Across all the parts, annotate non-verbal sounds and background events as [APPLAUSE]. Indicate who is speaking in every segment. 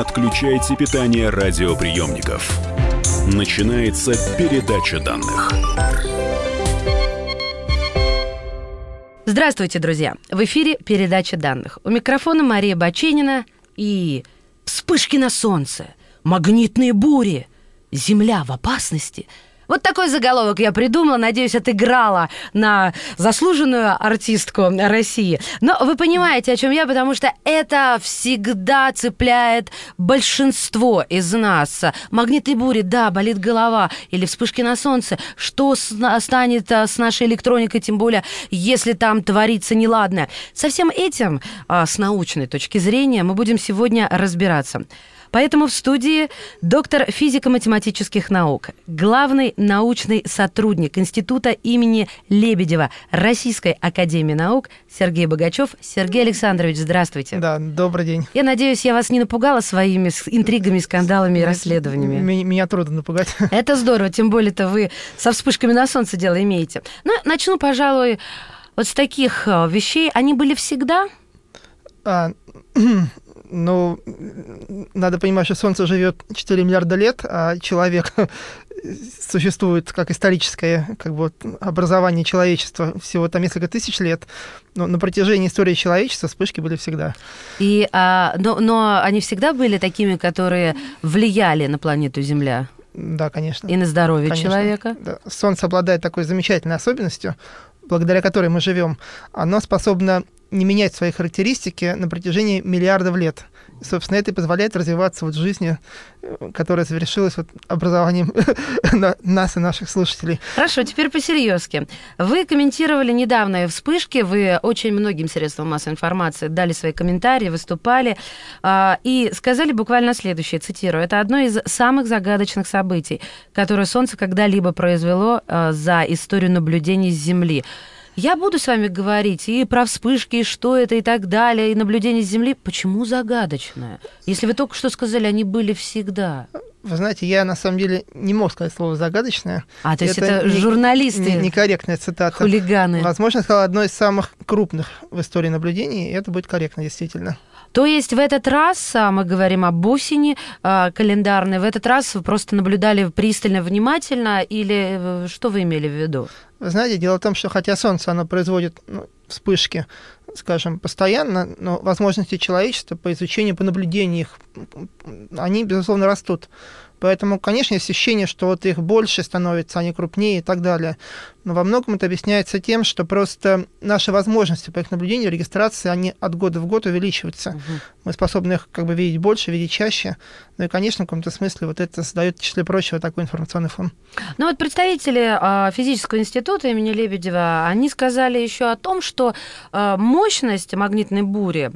Speaker 1: отключайте питание радиоприемников. Начинается передача данных.
Speaker 2: Здравствуйте, друзья! В эфире передача данных. У микрофона Мария Баченина и вспышки на солнце, магнитные бури, земля в опасности – вот такой заголовок я придумала, надеюсь, отыграла на заслуженную артистку России. Но вы понимаете, о чем я, потому что это всегда цепляет большинство из нас. Магнитные бури, да, болит голова, или вспышки на солнце. Что станет а, с нашей электроникой, тем более, если там творится неладное? Со всем этим, а, с научной точки зрения, мы будем сегодня разбираться. Поэтому в студии доктор физико-математических наук, главный научный сотрудник Института имени Лебедева Российской Академии Наук Сергей Богачев. Сергей Александрович, здравствуйте.
Speaker 3: Да, добрый день.
Speaker 2: Я надеюсь, я вас не напугала своими интригами, скандалами и расследованиями.
Speaker 3: Меня, меня трудно напугать. [LAUGHS]
Speaker 2: Это здорово, тем более-то вы со вспышками на солнце дело имеете. Ну, начну, пожалуй, вот с таких э, вещей. Они были всегда?
Speaker 3: А, [CLEARS THROAT] ну, надо понимать, что Солнце живет 4 миллиарда лет, а человек [LAUGHS] существует как историческое как бы, образование человечества всего там несколько тысяч лет, но на протяжении истории человечества вспышки были всегда.
Speaker 2: И, а, но, но они всегда были такими, которые влияли на планету Земля?
Speaker 3: Да, конечно.
Speaker 2: И на здоровье конечно. человека?
Speaker 3: Да. Солнце обладает такой замечательной особенностью, благодаря которой мы живем. Оно способно не менять свои характеристики на протяжении миллиардов лет. И, собственно, это и позволяет развиваться вот в жизни, э, которая завершилась вот образованием [LAUGHS] нас и наших слушателей.
Speaker 2: Хорошо, теперь по-серьезки. Вы комментировали недавние вспышки, вы очень многим средствам массовой информации дали свои комментарии, выступали э, и сказали буквально следующее, цитирую, это одно из самых загадочных событий, которое Солнце когда-либо произвело э, за историю наблюдений с Земли. Я буду с вами говорить и про вспышки, и что это, и так далее, и наблюдение Земли. Почему загадочное? Если вы только что сказали, они были всегда.
Speaker 3: Вы знаете, я на самом деле не мог сказать слово загадочное.
Speaker 2: А, то есть это, это не, журналисты? Не,
Speaker 3: некорректная цитата.
Speaker 2: Хулиганы.
Speaker 3: Возможно, сказал одно из самых крупных в истории наблюдений, и это будет корректно, действительно.
Speaker 2: То есть в этот раз, а, мы говорим об осени а, календарной, в этот раз вы просто наблюдали пристально, внимательно, или э, что вы имели в виду?
Speaker 3: Знаете, дело в том, что хотя Солнце, оно производит ну, вспышки, скажем, постоянно, но возможности человечества по изучению, по наблюдению их, они, безусловно, растут. Поэтому, конечно, есть ощущение, что вот их больше становится, они крупнее и так далее. Но во многом это объясняется тем, что просто наши возможности по их наблюдению, регистрации, они от года в год увеличиваются. Угу. Мы способны их как бы видеть больше, видеть чаще. Ну и, конечно, в каком-то смысле вот это создает, в числе прочего, такой информационный фон.
Speaker 2: Ну вот представители э, физического института имени Лебедева, они сказали еще о том, что э, мощность магнитной бури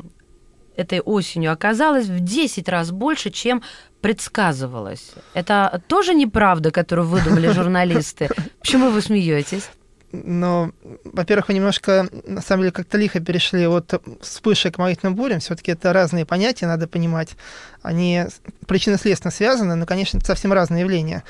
Speaker 2: этой осенью оказалась в 10 раз больше, чем предсказывалось. Это тоже неправда, которую выдумали журналисты. Почему вы смеетесь?
Speaker 3: Но, во-первых, вы немножко, на самом деле, как-то лихо перешли от вспышек к магнитным бурям. Все-таки это разные понятия, надо понимать. Они причинно-следственно связаны, но, конечно, это совсем разные явления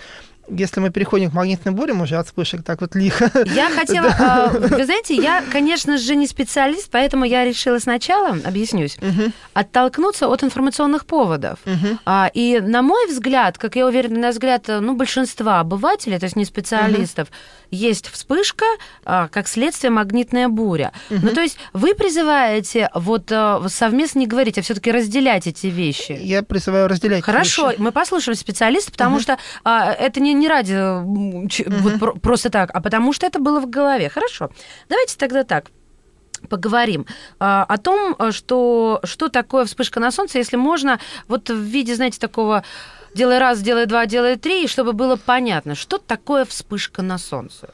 Speaker 3: если мы переходим к магнитным бурям уже от вспышек, так вот лихо.
Speaker 2: Я хотела, [LAUGHS] э, вы знаете, я, конечно же, не специалист, поэтому я решила сначала, объяснюсь, угу. оттолкнуться от информационных поводов. Угу. А, и на мой взгляд, как я уверена, на взгляд ну, большинства обывателей, то есть не специалистов, угу. есть вспышка, а, как следствие магнитная буря. Угу. Ну, то есть вы призываете вот а, совместно не говорить, а все-таки разделять эти вещи.
Speaker 3: Я призываю разделять.
Speaker 2: Хорошо,
Speaker 3: вещи.
Speaker 2: мы послушаем специалиста, потому угу. что а, это не не ради угу. вот просто так, а потому что это было в голове. Хорошо. Давайте тогда так поговорим а, о том, что, что такое вспышка на солнце, если можно, вот в виде, знаете, такого делай раз, делай два, делай три, чтобы было понятно, что такое вспышка на солнце.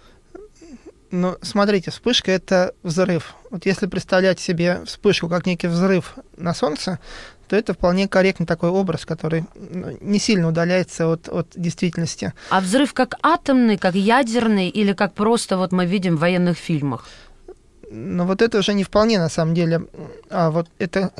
Speaker 3: Ну, смотрите, вспышка — это взрыв. Вот если представлять себе вспышку как некий взрыв на Солнце, то это вполне корректный такой образ, который ну, не сильно удаляется от, от действительности.
Speaker 2: А взрыв как атомный, как ядерный или как просто вот мы видим в военных фильмах?
Speaker 3: Ну вот это уже не вполне на самом деле, а вот это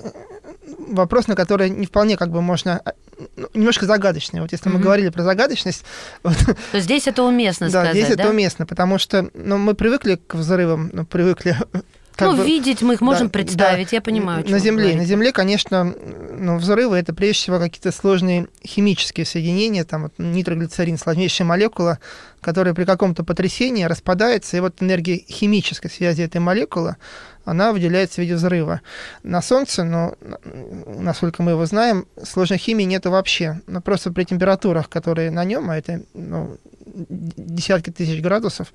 Speaker 3: вопрос, на который не вполне как бы можно а, ну, немножко загадочный. Вот если mm-hmm. мы говорили про загадочность... [LAUGHS] Вот,
Speaker 2: То здесь это уместно
Speaker 3: да,
Speaker 2: сказать,
Speaker 3: здесь
Speaker 2: да?
Speaker 3: это уместно, потому что ну, мы привыкли к взрывам, ну, привыкли
Speaker 2: ну, бы, видеть мы их можем да, представить, да, я понимаю.
Speaker 3: На Земле, на Земле, конечно, ну, взрывы это прежде всего какие-то сложные химические соединения, там вот, нитроглицерин, сложнейшая молекула, которая при каком-то потрясении распадается, и вот энергия химической связи этой молекулы, она выделяется в виде взрыва. На Солнце, ну, насколько мы его знаем, сложной химии нету вообще. Но просто при температурах, которые на нем, а это ну, десятки тысяч градусов,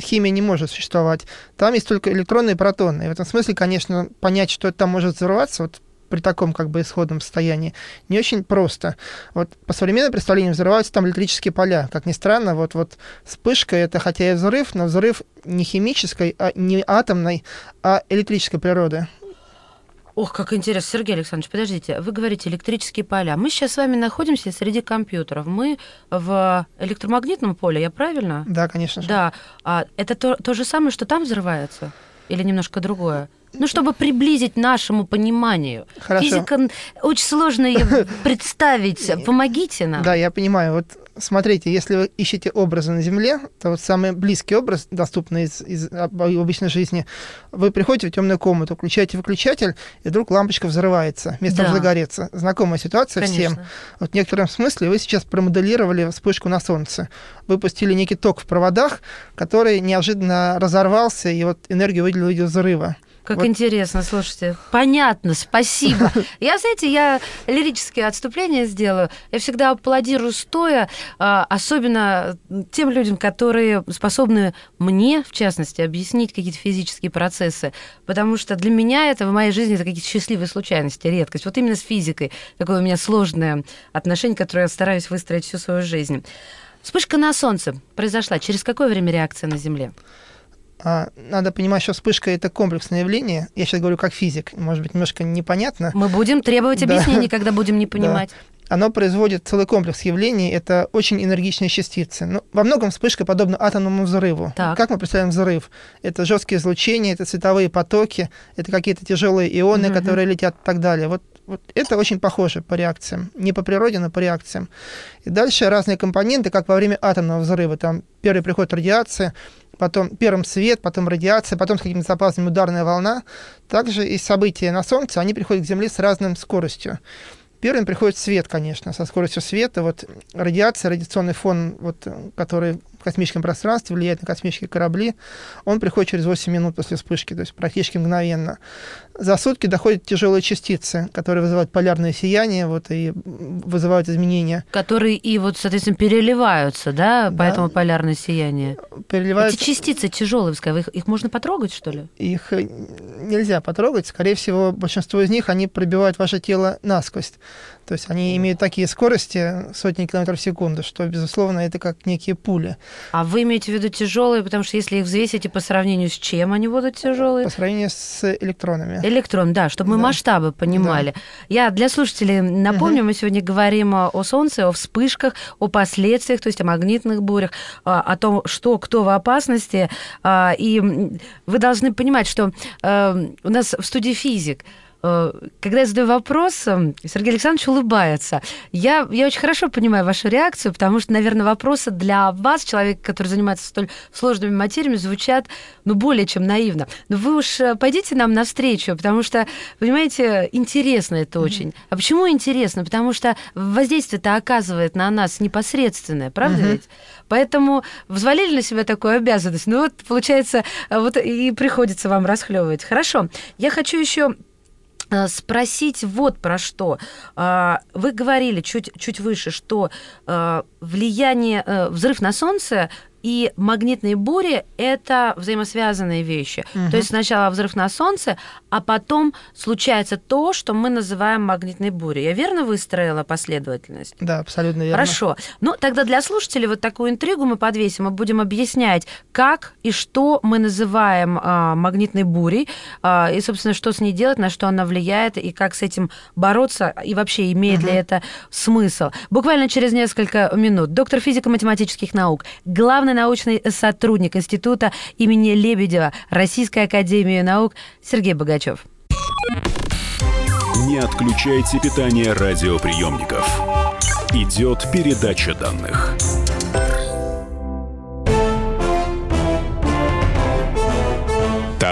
Speaker 3: химия не может существовать. Там есть только электроны и протоны. И в этом смысле, конечно, понять, что там может взорваться, вот при таком как бы исходном состоянии не очень просто. Вот по современным представлениям взрываются там электрические поля. Как ни странно, вот, вот вспышка это хотя и взрыв, но взрыв не химической, а не атомной, а электрической природы.
Speaker 2: Ох, как интересно. Сергей Александрович, подождите, вы говорите электрические поля. Мы сейчас с вами находимся среди компьютеров. Мы в электромагнитном поле, я правильно?
Speaker 3: Да, конечно же.
Speaker 2: Да. А это то, то же самое, что там взрывается? Или немножко другое? Ну, чтобы приблизить нашему пониманию. Хорошо. Физика очень сложно ее [LAUGHS] представить. Помогите нам.
Speaker 3: Да, я понимаю. Вот смотрите, если вы ищете образы на Земле, то вот самый близкий образ, доступный из, из обычной жизни, вы приходите в темную комнату, включаете выключатель, и вдруг лампочка взрывается, вместо да. загореться. Знакомая ситуация Конечно. всем. Вот в некотором смысле вы сейчас промоделировали вспышку на Солнце. Выпустили некий ток в проводах, который неожиданно разорвался, и вот энергию выделил виде взрыва.
Speaker 2: Как вот. интересно, слушайте. Понятно, спасибо. [LAUGHS] Я, знаете, я лирические отступления сделаю. Я всегда аплодирую стоя, а, особенно тем людям, которые способны мне, в частности, объяснить какие-то физические процессы. Потому что для меня это в моей жизни это какие-то счастливые случайности, редкость. Вот именно с физикой. Такое у меня сложное отношение, которое я стараюсь выстроить всю свою жизнь. Вспышка на Солнце произошла. Через какое время реакция на Земле?
Speaker 3: А, надо понимать, что вспышка это комплексное явление. Я сейчас говорю как физик, может быть, немножко непонятно.
Speaker 2: Мы будем требовать объяснений, да. когда будем не понимать. Да.
Speaker 3: Оно производит целый комплекс явлений. Это очень энергичные частицы. Ну, во многом вспышка подобна атомному взрыву. Так. Как мы представляем взрыв? Это жесткие излучения, это цветовые потоки, это какие-то тяжелые ионы, угу. которые летят и так далее. Вот вот это очень похоже по реакциям. Не по природе, но по реакциям. И дальше разные компоненты, как во время атомного взрыва. Там первый приход радиации, потом первым свет, потом радиация, потом с какими-то запасами ударная волна. Также и события на Солнце, они приходят к Земле с разной скоростью. Первым приходит свет, конечно, со скоростью света. Вот радиация, радиационный фон, вот, который космическом пространстве, влияет на космические корабли, он приходит через 8 минут после вспышки, то есть практически мгновенно. За сутки доходят тяжелые частицы, которые вызывают полярное сияние вот, и вызывают изменения.
Speaker 2: Которые и, вот, соответственно, переливаются, да, да. поэтому полярное сияние?
Speaker 3: Переливаются.
Speaker 2: Эти частицы тяжелые, вы их, их можно потрогать, что ли?
Speaker 3: Их э, нельзя потрогать. Скорее всего, большинство из них, они пробивают ваше тело насквозь. То есть они имеют такие скорости, сотни километров в секунду, что, безусловно, это как некие пули.
Speaker 2: А вы имеете в виду тяжелые, потому что если их взвесить, по сравнению с чем они будут тяжелые?
Speaker 3: По сравнению с электронами.
Speaker 2: Электрон, да, чтобы мы да. масштабы понимали. Да. Я для слушателей напомню, угу. мы сегодня говорим о Солнце, о вспышках, о последствиях, то есть о магнитных бурях, а, о том, что кто в опасности. А, и вы должны понимать, что э, у нас в студии физик – когда я задаю вопрос, эм, Сергей Александрович улыбается. Я, я очень хорошо понимаю вашу реакцию, потому что, наверное, вопросы для вас, человека, который занимается столь сложными материями, звучат ну, более чем наивно. Но вы уж э, пойдите нам навстречу, потому что, понимаете, интересно это очень. Mm-hmm. А почему интересно? Потому что воздействие-то оказывает на нас непосредственное, правда mm-hmm. ведь? Поэтому взвалили на себя такую обязанность. Ну вот, получается, э, вот и приходится вам расхлебывать. Хорошо. Я хочу еще Э, спросить вот про что. А, вы говорили чуть, чуть выше, что э, влияние, э, взрыв на Солнце и магнитные бури — это взаимосвязанные вещи. Угу. То есть сначала взрыв на Солнце, а потом случается то, что мы называем магнитной бурей. Я верно выстроила последовательность?
Speaker 3: Да, абсолютно верно.
Speaker 2: Хорошо. Ну, тогда для слушателей вот такую интригу мы подвесим. Мы будем объяснять, как и что мы называем а, магнитной бурей, а, и, собственно, что с ней делать, на что она влияет, и как с этим бороться, и вообще имеет угу. ли это смысл. Буквально через несколько минут. Доктор физико-математических наук, главный научный сотрудник Института имени Лебедева Российской Академии Наук Сергей Богачев.
Speaker 1: Не отключайте питание радиоприемников. Идет передача данных.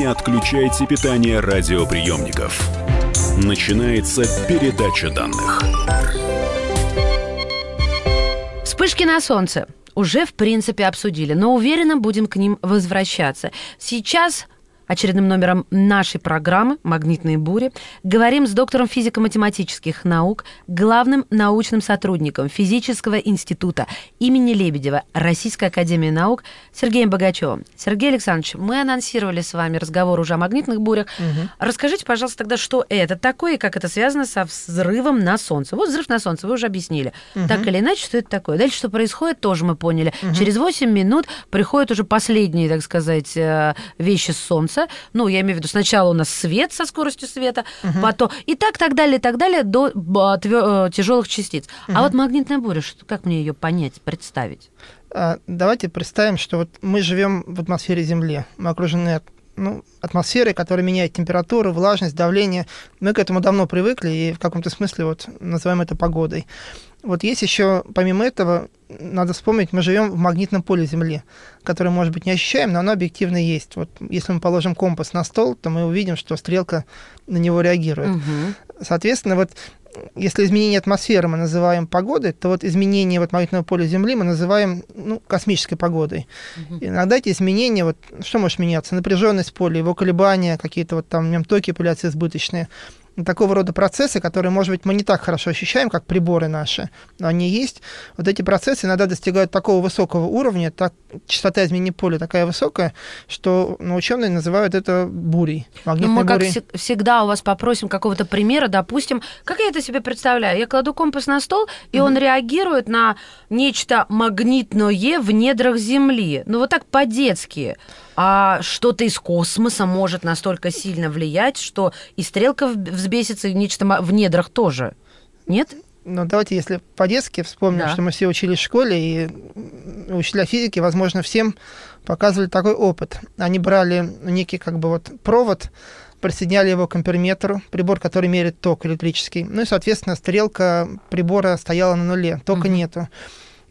Speaker 1: Не отключайте питание радиоприемников. Начинается передача данных.
Speaker 2: Вспышки на солнце уже, в принципе, обсудили, но уверенно будем к ним возвращаться. Сейчас очередным номером нашей программы «Магнитные бури» говорим с доктором физико-математических наук, главным научным сотрудником Физического института имени Лебедева Российской академии наук Сергеем Богачевым. Сергей Александрович, мы анонсировали с вами разговор уже о магнитных бурях. Угу. Расскажите, пожалуйста, тогда, что это такое и как это связано со взрывом на Солнце. Вот взрыв на Солнце, вы уже объяснили. Угу. Так или иначе, что это такое. Дальше, что происходит, тоже мы поняли. Угу. Через 8 минут приходят уже последние, так сказать, э, вещи с Солнца, Солнца. Ну, я имею в виду, сначала у нас свет со скоростью света, угу. потом и так, так далее, так далее до э, тяжелых частиц. Угу. А вот магнитная буря, что, как мне ее понять, представить?
Speaker 3: А, давайте представим, что вот мы живем в атмосфере Земли, мы окружены ну, атмосферой, которая меняет температуру, влажность, давление. Мы к этому давно привыкли и в каком-то смысле вот называем это погодой. Вот есть еще, помимо этого, надо вспомнить, мы живем в магнитном поле Земли, которое, может быть, не ощущаем, но оно объективно есть. Вот если мы положим компас на стол, то мы увидим, что стрелка на него реагирует. Угу. Соответственно, вот если изменение атмосферы мы называем погодой, то вот изменение вот магнитного поля Земли мы называем ну, космической погодой. Угу. Иногда эти изменения, вот, что может меняться? Напряженность поля, его колебания, какие-то вот там в нем токи появляются избыточные такого рода процессы, которые, может быть, мы не так хорошо ощущаем, как приборы наши, но они есть. Вот эти процессы иногда достигают такого высокого уровня, так, частота изменения поля такая высокая, что ну, ученые называют это бурей.
Speaker 2: Ну, мы, бурей. как всегда, у вас попросим какого-то примера, допустим, как я это себе представляю? Я кладу компас на стол, и mm-hmm. он реагирует на нечто магнитное в недрах Земли. Ну, вот так по-детски а что-то из космоса может настолько сильно влиять, что и стрелка взбесится, и нечто в недрах тоже. Нет?
Speaker 3: Ну, давайте, если по-детски вспомним, да. что мы все учились в школе, и учителя физики, возможно, всем показывали такой опыт. Они брали некий как бы вот провод, присоединяли его к амперметру, прибор, который меряет ток электрический. Ну и, соответственно, стрелка прибора стояла на нуле, тока угу. нету.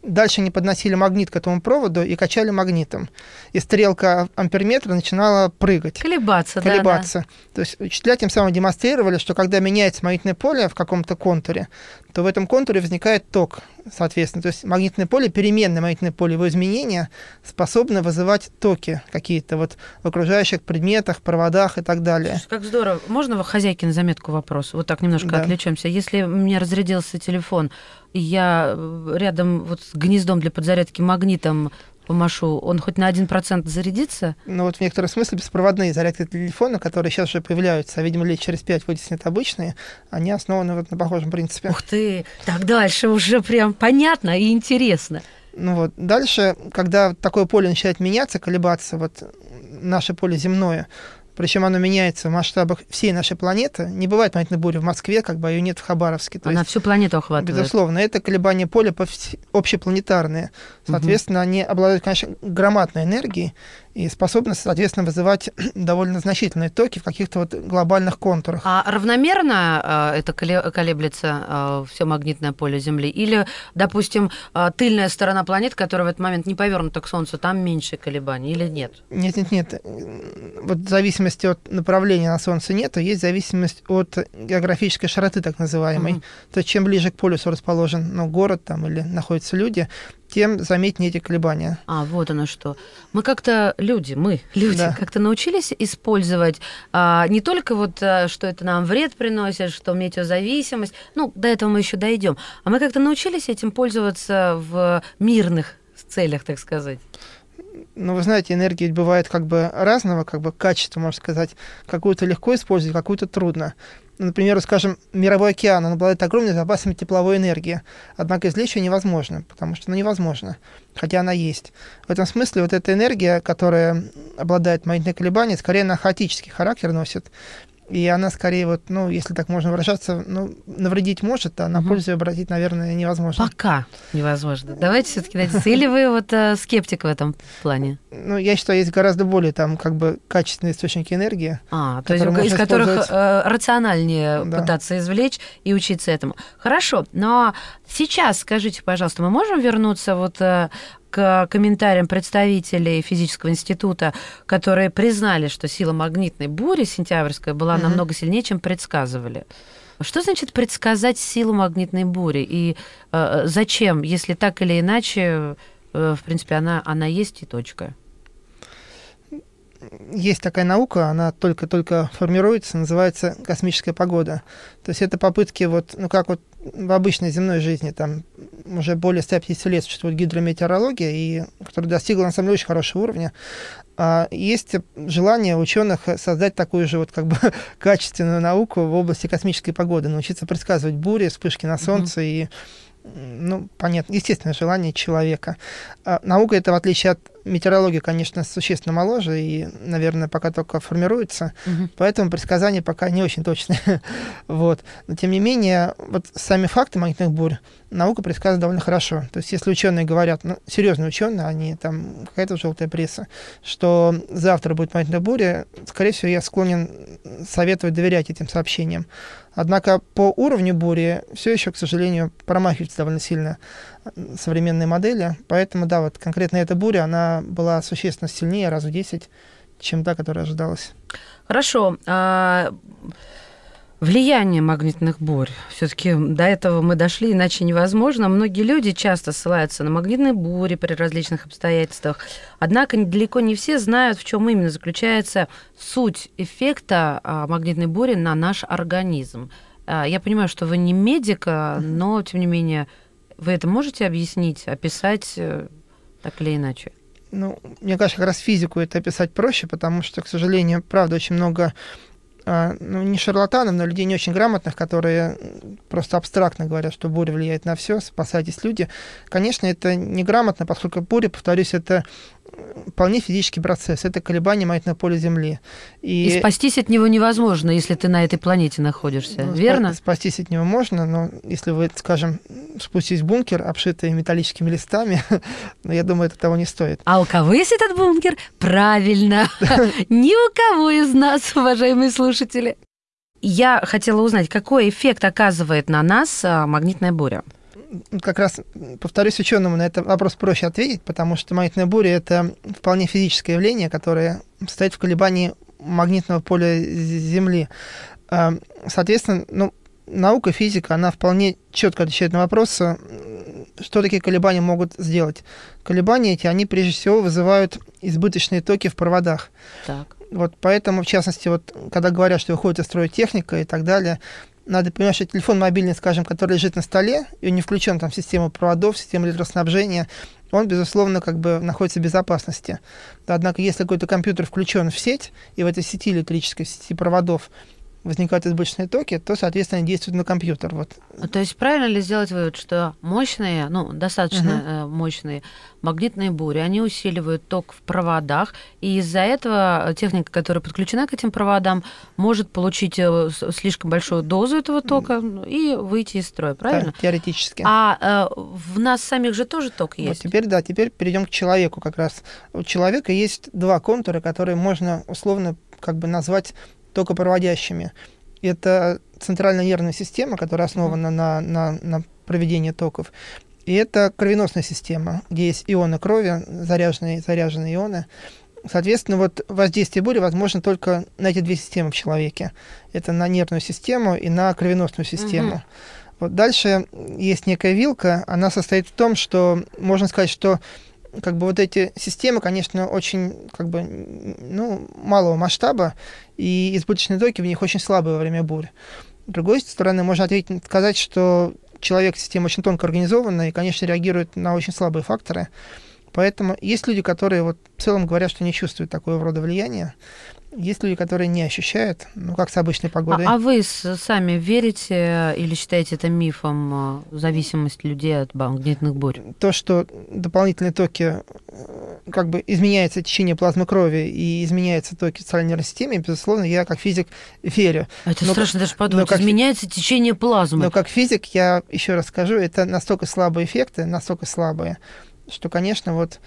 Speaker 3: Дальше они подносили магнит к этому проводу и качали магнитом. И стрелка амперметра начинала прыгать.
Speaker 2: Колебаться,
Speaker 3: колебаться. Да, да. То есть учителя тем самым демонстрировали, что когда меняется магнитное поле в каком-то контуре, то в этом контуре возникает ток, соответственно. То есть магнитное поле, переменное магнитное поле, его изменения способны вызывать токи какие-то вот в окружающих предметах, проводах и так далее.
Speaker 2: Как здорово. Можно хозяйке на заметку вопрос? Вот так немножко да. отвлечемся. Если у меня разрядился телефон, и я рядом вот с гнездом для подзарядки магнитом помашу, он хоть на 1% зарядится?
Speaker 3: Ну вот в некотором смысле беспроводные зарядки телефона, которые сейчас уже появляются, а, видимо, лет через 5 вытеснят обычные, они основаны вот на похожем принципе.
Speaker 2: Ух ты! Так дальше уже прям понятно и интересно.
Speaker 3: Ну вот, дальше, когда такое поле начинает меняться, колебаться, вот наше поле земное, причем оно меняется в масштабах всей нашей планеты. Не бывает магнитной бури в Москве, как бы ее нет в Хабаровске.
Speaker 2: То Она есть, всю планету охватывает.
Speaker 3: Безусловно, это колебания поля общепланетарные. Соответственно, угу. они обладают, конечно, громадной энергией, и способны, соответственно, вызывать [CLEARS THROAT] довольно значительные токи в каких-то вот глобальных контурах.
Speaker 2: А равномерно э, это колеблется э, все магнитное поле Земли? Или, допустим, э, тыльная сторона планеты, которая в этот момент не повернута к Солнцу, там меньше колебаний или нет?
Speaker 3: Нет, нет, нет. Вот в зависимости от направления на Солнце нет, а есть зависимость от географической широты, так называемой. Mm-hmm. То есть чем ближе к полюсу расположен ну, город там, или находятся люди, тем заметнее эти колебания.
Speaker 2: А, вот оно что. Мы как-то, люди, мы, люди, да. как-то научились использовать а, не только вот, а, что это нам вред приносит, что метеозависимость, ну, до этого мы еще дойдем, а мы как-то научились этим пользоваться в мирных целях, так сказать.
Speaker 3: Ну, вы знаете, энергия ведь бывает как бы разного как бы качества, можно сказать. Какую-то легко использовать, какую-то трудно. Например, скажем, мировой океан, он обладает огромными запасами тепловой энергии. Однако извлечь ее невозможно, потому что она невозможна, хотя она есть. В этом смысле вот эта энергия, которая обладает магнитной колебанием, скорее на хаотический характер носит и она скорее вот, ну, если так можно выражаться, ну, навредить может, а на пользу обратить, наверное, невозможно.
Speaker 2: Пока невозможно. Давайте все-таки дадите. Или вы вот э, скептик в этом плане?
Speaker 3: Ну, я считаю, есть гораздо более там как бы качественные источники энергии.
Speaker 2: А, то есть из которых э, рациональнее да. пытаться извлечь и учиться этому. Хорошо, но сейчас скажите, пожалуйста, мы можем вернуться вот э, к комментариям представителей физического института, которые признали, что сила магнитной бури сентябрьская была угу. намного сильнее, чем предсказывали. Что значит предсказать силу магнитной бури? И э, зачем, если так или иначе, э, в принципе, она, она есть и точка?
Speaker 3: есть такая наука, она только-только формируется, называется космическая погода. То есть это попытки вот, ну как вот в обычной земной жизни, там уже более 150 лет существует гидрометеорология, и, которая достигла на самом деле очень хорошего уровня. А, есть желание ученых создать такую же вот как бы [LAUGHS] качественную науку в области космической погоды, научиться предсказывать бури, вспышки на Солнце mm-hmm. и ну, понятно, естественное желание человека. А наука это, в отличие от метеорологии, конечно, существенно моложе и, наверное, пока только формируется, угу. поэтому предсказания пока не очень точные. [LAUGHS] вот. Но, тем не менее, вот сами факты магнитных бурь наука предсказывает довольно хорошо. То есть, если ученые говорят, ну, серьезные ученые, они там, какая-то желтая пресса, что завтра будет магнитная буря, скорее всего, я склонен советовать доверять этим сообщениям. Однако по уровню бури все еще, к сожалению, промахиваются довольно сильно современные модели. Поэтому, да, вот конкретно эта буря, она была существенно сильнее, раз в 10, чем та, которая ожидалась.
Speaker 2: Хорошо. А влияние магнитных бурь. Все-таки до этого мы дошли, иначе невозможно. Многие люди часто ссылаются на магнитные бури при различных обстоятельствах. Однако далеко не все знают, в чем именно заключается суть эффекта а, магнитной бури на наш организм. А, я понимаю, что вы не медик, но тем не менее вы это можете объяснить, описать э, так или иначе?
Speaker 3: Ну, мне кажется, как раз физику это описать проще, потому что, к сожалению, правда, очень много ну, не шарлатанов, но людей не очень грамотных, которые просто абстрактно говорят, что буря влияет на все, спасайтесь люди. Конечно, это неграмотно, поскольку буря, повторюсь, это вполне физический процесс. Это колебание магнитного поля Земли.
Speaker 2: И, и спастись от него невозможно, если ты на этой планете находишься, ну, верно?
Speaker 3: Спастись от него можно, но если вы, скажем, спуститесь в бункер, обшитый металлическими листами, [LAUGHS] ну, я думаю, это того не стоит.
Speaker 2: А у кого есть этот бункер? Правильно. [LAUGHS] Ни у кого из нас, уважаемые слушатели. Я хотела узнать, какой эффект оказывает на нас а, магнитная буря
Speaker 3: как раз, повторюсь ученому, на этот вопрос проще ответить, потому что магнитная буря — это вполне физическое явление, которое стоит в колебании магнитного поля Земли. А, соответственно, ну, наука, физика, она вполне четко отвечает на вопрос, что такие колебания могут сделать. Колебания эти, они прежде всего вызывают избыточные токи в проводах. Так. Вот поэтому, в частности, вот когда говорят, что выходит из строя техника и так далее, надо понимать, что телефон мобильный, скажем, который лежит на столе, и не включен там в систему проводов, в систему электроснабжения, он, безусловно, как бы находится в безопасности. Однако, если какой-то компьютер включен в сеть, и в этой сети электрической, в сети проводов, возникают избыточные токи, то, соответственно, действуют на компьютер. Вот.
Speaker 2: А то есть правильно ли сделать вывод, что мощные, ну, достаточно угу. мощные магнитные бури, они усиливают ток в проводах, и из-за этого техника, которая подключена к этим проводам, может получить э, слишком большую дозу этого тока и выйти из строя, правильно?
Speaker 3: Да, теоретически.
Speaker 2: А э, в нас самих же тоже ток есть?
Speaker 3: Вот теперь, да, теперь перейдем к человеку как раз. У человека есть два контура, которые можно условно как бы назвать токопроводящими. Это центральная нервная система, которая основана на, на, на проведении токов. И это кровеносная система, где есть ионы крови, заряженные, заряженные ионы. Соответственно, вот воздействие боли возможно только на эти две системы в человеке. Это на нервную систему и на кровеносную систему. Угу. Вот дальше есть некая вилка, она состоит в том, что можно сказать, что как бы вот эти системы, конечно, очень как бы ну, малого масштаба, и избыточные токи в них очень слабые во время бурь. С другой стороны, можно ответить, сказать, что человек система очень тонко организована и, конечно, реагирует на очень слабые факторы. Поэтому есть люди, которые вот в целом говорят, что не чувствуют такого рода влияния. Есть люди, которые не ощущают, ну, как с обычной погодой.
Speaker 2: А, а вы сами верите или считаете это мифом э, зависимость людей от магнитных бурь?
Speaker 3: То, что дополнительные токи, э, как бы изменяется течение плазмы крови и изменяется токи в нервной системе, безусловно, я как физик верю.
Speaker 2: Это
Speaker 3: но,
Speaker 2: страшно даже подумать.
Speaker 3: как,
Speaker 2: изменяется течение плазмы.
Speaker 3: Но как физик я еще раз скажу, это настолько слабые эффекты, настолько слабые, что, конечно, вот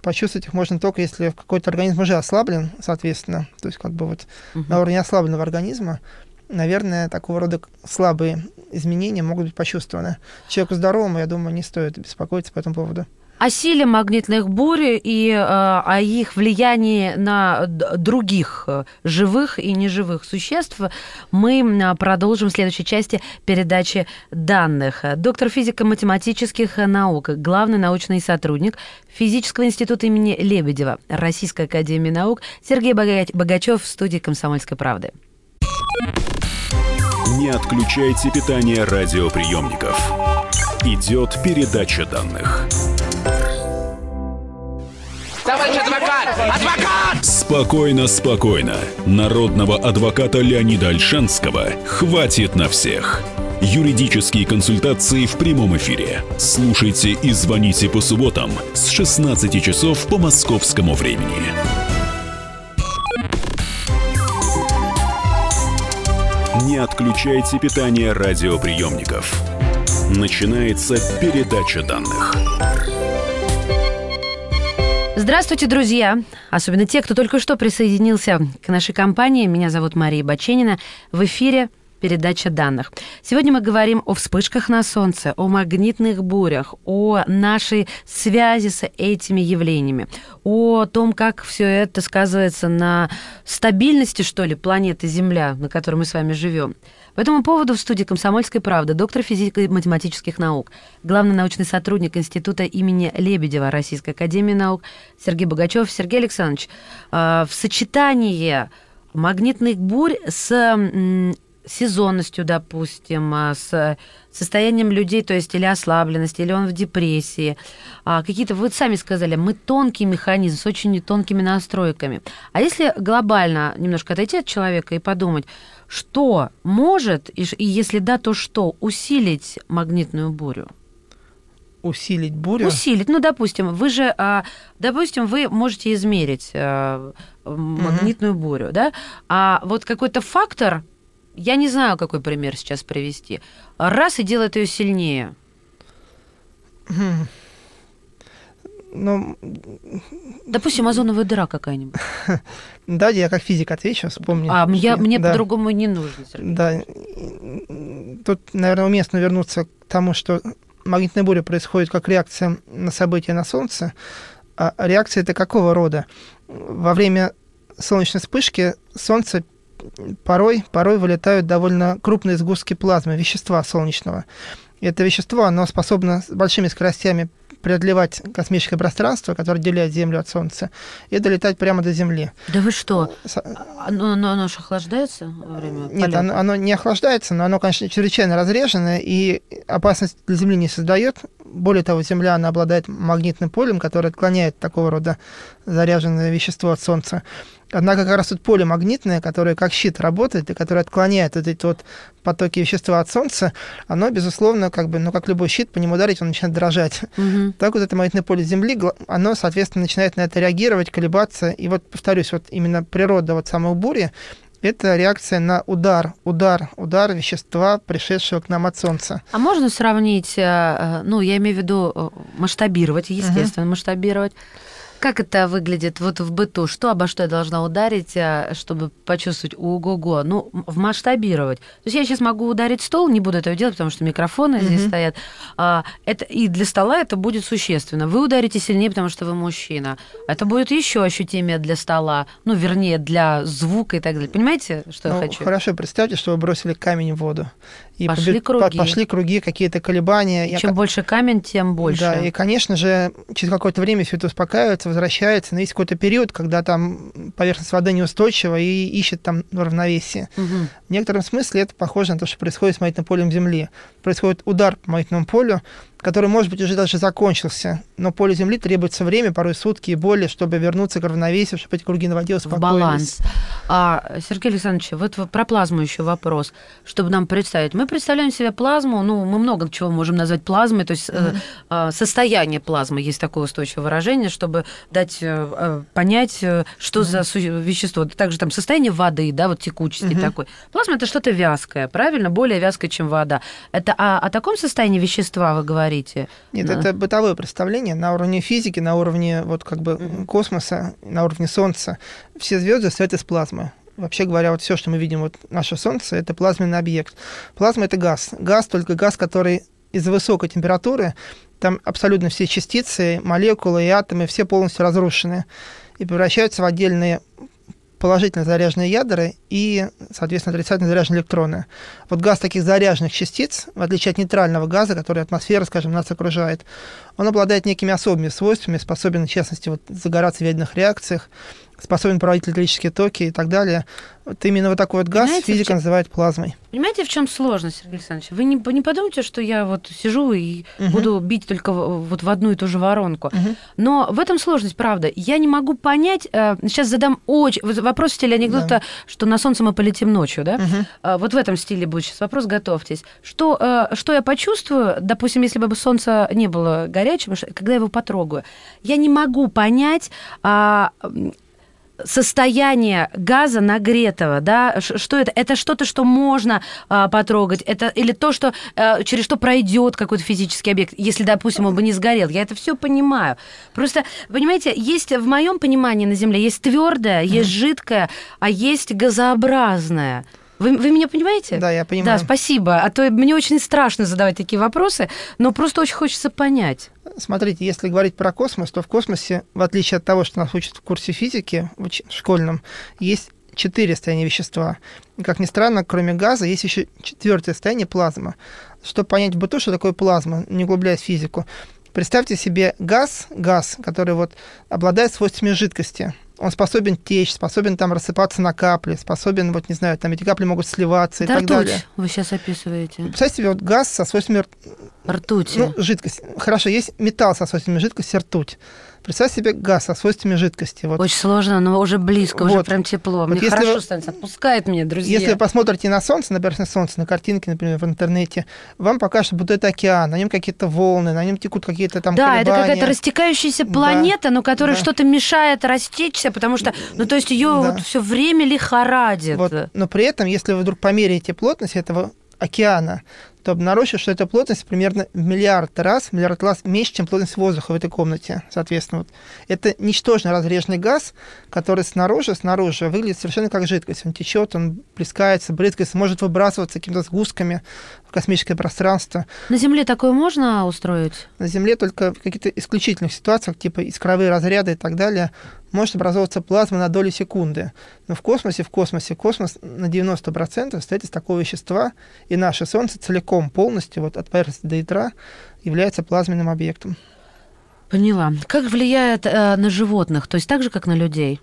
Speaker 3: почувствовать их можно только если какой-то организм уже ослаблен, соответственно, то есть как бы вот угу. на уровне ослабленного организма, наверное, такого рода слабые изменения могут быть почувствованы. Человеку здоровому, я думаю, не стоит беспокоиться по этому поводу
Speaker 2: о силе магнитных бурь и э, о их влиянии на других э, живых и неживых существ мы продолжим в следующей части передачи данных. Доктор физико-математических наук, главный научный сотрудник Физического института имени Лебедева Российской академии наук Сергей Богачев в студии «Комсомольской правды».
Speaker 1: Не отключайте питание радиоприемников. Идет передача данных.
Speaker 4: Товарищ адвокат! Адвокат!
Speaker 1: Спокойно, спокойно. Народного адвоката Леонида Альшанского хватит на всех. Юридические консультации в прямом эфире. Слушайте и звоните по субботам с 16 часов по московскому времени. Не отключайте питание радиоприемников. Начинается передача данных.
Speaker 2: Здравствуйте, друзья! Особенно те, кто только что присоединился к нашей компании. Меня зовут Мария Баченина. В эфире передача данных. Сегодня мы говорим о вспышках на Солнце, о магнитных бурях, о нашей связи с этими явлениями, о том, как все это сказывается на стабильности, что ли, планеты Земля, на которой мы с вами живем. По этому поводу в студии «Комсомольской правды» доктор физико-математических наук, главный научный сотрудник Института имени Лебедева Российской академии наук Сергей Богачев. Сергей Александрович, а, в сочетании магнитных бурь с сезонностью, допустим, а, с состоянием людей, то есть или ослабленность, или он в депрессии. А, какие-то, вы сами сказали, мы тонкий механизм с очень тонкими настройками. А если глобально немножко отойти от человека и подумать, что может, и, и если да, то что, усилить магнитную бурю?
Speaker 3: Усилить бурю?
Speaker 2: Усилить. Ну, допустим, вы же, а, допустим, вы можете измерить а, магнитную бурю, да? А вот какой-то фактор, я не знаю, какой пример сейчас привести, раз и делает ее сильнее.
Speaker 3: Ну,
Speaker 2: Допустим, озоновая дыра какая-нибудь. [LAUGHS]
Speaker 3: Да, я как физик отвечу, вспомню.
Speaker 2: А я, мне да. по-другому не нужно.
Speaker 3: Сергей. Да. Тут, наверное, уместно вернуться к тому, что магнитная буря происходит как реакция на события на Солнце. А реакция это какого рода? Во время солнечной вспышки Солнце порой, порой вылетают довольно крупные сгустки плазмы, вещества солнечного. И это вещество, оно способно с большими скоростями преодолевать космическое пространство, которое отделяет Землю от Солнца, и долетать прямо до Земли.
Speaker 2: Да вы что? Оно, оно, оно же охлаждается во время
Speaker 3: Нет, оно, оно не охлаждается, но оно, конечно, чрезвычайно разрежено, и опасность для Земли не создает. Более того, Земля, она обладает магнитным полем, которое отклоняет такого рода заряженное вещество от Солнца. Однако как раз тут поле магнитное, которое как щит работает и которое отклоняет вот эти вот потоки вещества от Солнца, оно, безусловно, как бы, ну, как любой щит, по нему ударить, он начинает дрожать. Угу. Так вот это магнитное поле Земли, оно, соответственно, начинает на это реагировать, колебаться. И вот, повторюсь, вот именно природа вот самой бури, это реакция на удар, удар, удар вещества, пришедшего к нам от Солнца.
Speaker 2: А можно сравнить, э, э, ну, я имею в виду э, масштабировать, естественно, угу. масштабировать как это выглядит вот в быту? Что обо что я должна ударить, э, чтобы почувствовать ого-го? Ну, масштабировать. То есть я сейчас могу ударить стол, не буду этого делать, потому что микрофоны mm-hmm. здесь стоят. А, это, и для стола это будет существенно. Вы ударите сильнее, потому что вы мужчина. Это будет еще ощутимее для стола. Ну, вернее, для звука и так далее. Понимаете, что ну, я хочу?
Speaker 3: Хорошо, представьте, что вы бросили камень в воду.
Speaker 2: И пошли побед... круги.
Speaker 3: Пошли круги, какие-то колебания.
Speaker 2: Чем я... больше камень, тем больше.
Speaker 3: Да, и, конечно же, через какое-то время все это успокаивается, возвращается, но есть какой-то период, когда там поверхность воды неустойчива и ищет там равновесие. Угу. В некотором смысле это похоже на то, что происходит с магнитным полем Земли. Происходит удар по магнитному полю, который, может быть, уже даже закончился, но поле Земли требуется время, порой сутки и более, чтобы вернуться к равновесию, чтобы эти круги на воде
Speaker 2: в
Speaker 3: успокоились.
Speaker 2: баланс. А, Сергей Александрович, вот в- про плазму еще вопрос, чтобы нам представить. Мы представляем себе плазму, ну, мы много чего можем назвать плазмой, то есть э, э, состояние плазмы, есть такое устойчивое выражение, чтобы дать э, э, понять, э, что за су- вещество. Также там состояние воды, да, вот текучести такой. Плазма это что-то вязкое, правильно? Более вязкое, чем вода. Это о, о таком состоянии вещества вы говорите?
Speaker 3: Нет,
Speaker 2: Да.
Speaker 3: это бытовое представление на уровне физики, на уровне вот как бы космоса, на уровне Солнца. Все звезды состоят из плазмы. Вообще говоря, вот все, что мы видим, вот наше Солнце, это плазменный объект. Плазма это газ. Газ, только газ, который из-за высокой температуры, там абсолютно все частицы, молекулы и атомы, все полностью разрушены и превращаются в отдельные положительно заряженные ядра и, соответственно, отрицательно заряженные электроны. Вот газ таких заряженных частиц, в отличие от нейтрального газа, который атмосфера, скажем, нас окружает, он обладает некими особыми свойствами, способен, в частности, вот, загораться в ядерных реакциях, способен проводить электрические токи и так далее. Вот именно вот такой вот газ
Speaker 2: Понимаете,
Speaker 3: физика
Speaker 2: чем-
Speaker 3: называет плазмой.
Speaker 2: Понимаете, в чем сложность, Сергей Александрович? Вы не, не подумайте, что я вот сижу и
Speaker 3: Мгм.
Speaker 2: буду бить только вот в одну и ту же воронку.
Speaker 3: Мгм.
Speaker 2: Но в этом сложность, правда. Я не могу понять. э, Сейчас задам очень вопрос в стиле анекдота,
Speaker 3: Да.
Speaker 2: что на солнце мы полетим ночью, да? А, Вот в этом стиле будет сейчас вопрос, готовьтесь. Что, э, что я почувствую, допустим, если бы солнце не было горячим, когда я его потрогаю? Я не могу понять а, состояние газа нагретого, да, что это? Это что-то, что можно а, потрогать, это или то, что а, через что пройдет какой-то физический объект, если, допустим, он бы не сгорел. Я это все понимаю. Просто, понимаете, есть в моем понимании на Земле есть твердое, есть жидкое, а есть газообразное. Вы, вы меня понимаете?
Speaker 3: Да, я понимаю.
Speaker 2: Да, спасибо. А то мне очень страшно задавать такие вопросы, но просто очень хочется понять.
Speaker 3: Смотрите, если говорить про космос, то в космосе, в отличие от того, что нас учат в курсе физики в школьном, есть четыре состояния вещества. И, как ни странно, кроме газа, есть еще четвертое состояние плазма. Чтобы понять в быту, что такое плазма, не углубляясь в физику, представьте себе газ, газ, который вот обладает свойствами жидкости. Он способен течь, способен там рассыпаться на капли, способен, вот не знаю, там эти капли могут сливаться и
Speaker 2: Да
Speaker 3: так
Speaker 2: ртуть
Speaker 3: далее.
Speaker 2: вы сейчас описываете.
Speaker 3: Представьте себе вот газ со свойствами
Speaker 2: Ртуть.
Speaker 3: ну, жидкость. Хорошо, есть металл со свойствами жидкости, ртуть. Представь себе газ со свойствами жидкости. Вот.
Speaker 2: Очень сложно, но уже близко, уже
Speaker 3: Вот.
Speaker 2: прям тепло. Мне
Speaker 3: если
Speaker 2: хорошо
Speaker 3: вы-
Speaker 2: становится, отпускает меня, друзья.
Speaker 3: Если вы посмотрите на Солнце, на поверхность Солнца, на картинки, например, в интернете, вам покажут, будто это океан, на нем какие-то волны, на нем текут какие-то там
Speaker 2: Да, это
Speaker 3: колебания.
Speaker 2: какая-то растекающаяся
Speaker 3: Да.
Speaker 2: планета, но которая
Speaker 3: Да.
Speaker 2: что-то мешает растечься, потому что, ну то есть ее
Speaker 3: Да.
Speaker 2: вот все время лихорадит.
Speaker 3: Вот. Но при этом, если вы вдруг померяете плотность этого океана, то обнаружите, что эта плотность примерно в миллиард раз, в миллиард раз меньше, чем плотность воздуха в этой комнате. Соответственно, вот. это ничтожно разреженный газ, который снаружи, снаружи выглядит совершенно как жидкость. Он течет, он плескается, брызгается, может выбрасываться какими-то сгустками в космическое пространство.
Speaker 2: На Земле такое можно устроить?
Speaker 3: На Земле только в каких-то исключительных ситуациях, типа искровые разряды и так далее, может образовываться плазма на долю секунды. Но в космосе, в космосе, космос на 90% состоит из такого вещества, и наше Солнце целиком, полностью, вот от поверхности до ядра, является плазменным объектом.
Speaker 2: Поняла. Как влияет э, на животных? То есть так же, как на людей?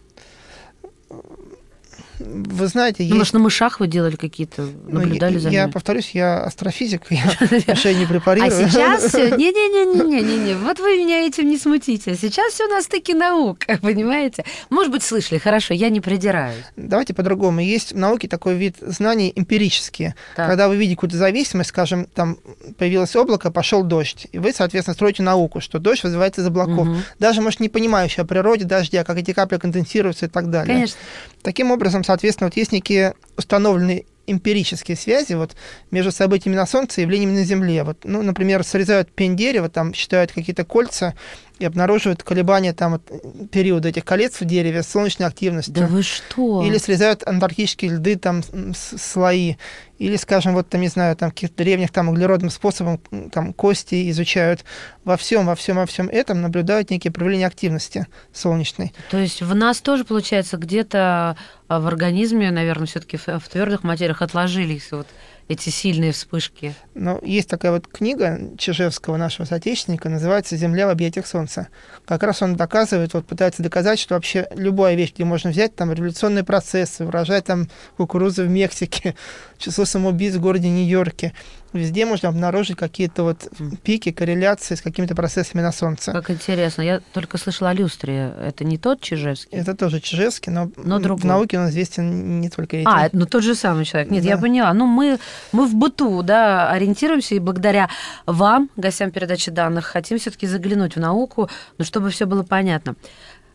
Speaker 3: Вы знаете,
Speaker 2: Ну,
Speaker 3: есть...
Speaker 2: может, на мышах вы делали какие-то,
Speaker 3: ну,
Speaker 2: наблюдали
Speaker 3: я,
Speaker 2: за
Speaker 3: я
Speaker 2: ними?
Speaker 3: повторюсь, я астрофизик, [LAUGHS] я [LAUGHS] мышей не
Speaker 2: А
Speaker 3: препарирую.
Speaker 2: сейчас [LAUGHS] не-не-не-не-не-не, вот вы меня этим не смутите. Сейчас все на стыке наук, понимаете? Может быть, слышали, хорошо, я не придираюсь.
Speaker 3: Давайте по-другому. Есть в науке такой вид знаний эмпирические.
Speaker 2: Так.
Speaker 3: Когда вы видите какую-то зависимость, скажем, там появилось облако, пошел дождь, и вы, соответственно, строите науку, что дождь вызывается из облаков. Даже, может, не понимающие о природе дождя, как эти капли конденсируются и так далее.
Speaker 2: Конечно.
Speaker 3: Таким образом, соответственно, вот есть некие установленные эмпирические связи вот, между событиями на Солнце и явлениями на Земле. Вот, ну, например, срезают пень дерева, там считают какие-то кольца и обнаруживают колебания там, вот, периода этих колец в дереве с солнечной активностью.
Speaker 2: Да вы что?
Speaker 3: Или срезают антарктические льды, там, слои. Или, скажем, вот там, не знаю, там, каких-то древних там углеродным способом там, кости изучают. Во всем, во всем, во всем этом наблюдают некие проявления активности солнечной.
Speaker 2: То есть в нас тоже, получается, где-то а, в организме, наверное, все-таки в, в твердых материях отложились вот эти сильные вспышки?
Speaker 3: Ну, есть такая вот книга Чижевского, нашего соотечественника, называется «Земля в объятиях солнца». Как раз он доказывает, вот пытается доказать, что вообще любая вещь, где можно взять там революционные процессы, урожай там кукурузы в Мексике, число самоубийств в городе Нью-Йорке, везде можно обнаружить какие-то вот пики, корреляции с какими-то процессами на Солнце.
Speaker 2: Как интересно. Я только слышала о люстре. Это не тот Чижевский?
Speaker 3: Это тоже Чижевский, но,
Speaker 2: Но
Speaker 3: в
Speaker 2: другой.
Speaker 3: науке он известен не только этим.
Speaker 2: А, ну тот же самый человек. Нет, я
Speaker 3: Да.
Speaker 2: поняла. Ну, мы, мы в быту, да, ориентируемся, и благодаря вам, гостям передачи данных, хотим все-таки заглянуть в науку, ну, чтобы все было понятно.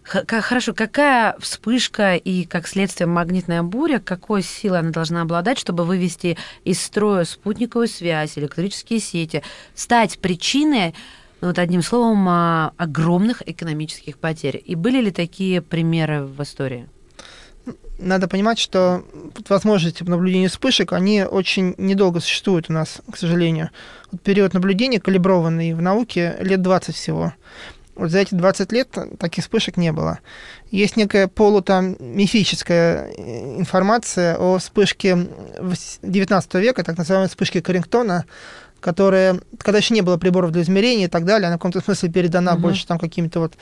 Speaker 2: Хорошо, какая вспышка и, как следствие, магнитная буря, какой силой она должна обладать, чтобы вывести из строя спутниковую связь, электрические сети, стать причиной, ну, вот одним словом, а, огромных экономических потерь? И были ли такие примеры в истории?
Speaker 3: Надо понимать, что возможности по наблюдению вспышек, они очень недолго существуют у нас, к сожалению. Вот период наблюдения калиброванный в науке лет 20 всего. Вот за эти 20 лет таких вспышек не было. Есть некая полутам мифическая э, информация о вспышке 19 века, так называемой вспышке Карингтона, которая, когда еще не было приборов для измерения и так далее, она в каком-то [LAUGHS] смысле передана
Speaker 2: Мгм.
Speaker 3: больше там какими-то вот